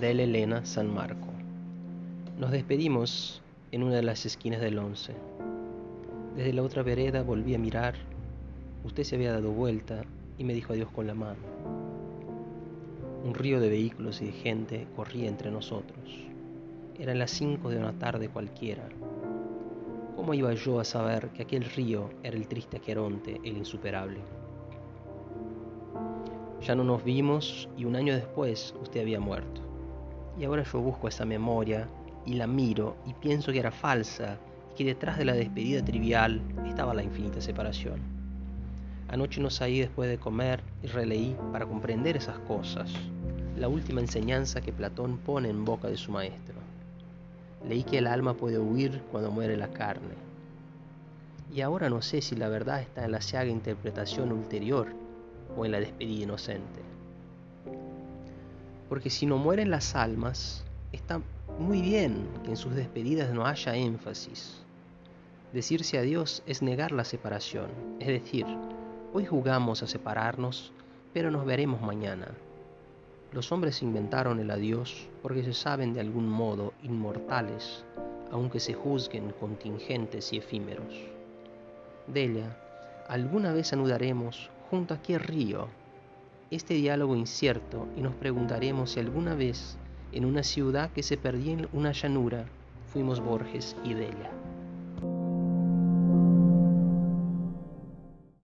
de Elena San Marco. Nos despedimos en una de las esquinas del once. Desde la otra vereda volví a mirar. Usted se había dado vuelta y me dijo adiós con la mano. Un río de vehículos y de gente corría entre nosotros. Eran las cinco de una tarde cualquiera. ¿Cómo iba yo a saber que aquel río era el triste Aqueronte, el insuperable? Ya no nos vimos y un año después usted había muerto. Y ahora yo busco esa memoria y la miro y pienso que era falsa y que detrás de la despedida trivial estaba la infinita separación. Anoche no salí después de comer y releí para comprender esas cosas, la última enseñanza que Platón pone en boca de su maestro. Leí que el alma puede huir cuando muere la carne. Y ahora no sé si la verdad está en la ciaga interpretación ulterior o en la despedida inocente. Porque si no mueren las almas, está muy bien que en sus despedidas no haya énfasis. Decirse adiós es negar la separación, es decir, hoy jugamos a separarnos, pero nos veremos mañana. Los hombres inventaron el adiós porque se saben de algún modo inmortales, aunque se juzguen contingentes y efímeros. Delia, alguna vez anudaremos junto a qué río este diálogo incierto y nos preguntaremos si alguna vez en una ciudad que se perdía en una llanura fuimos Borges y Delia.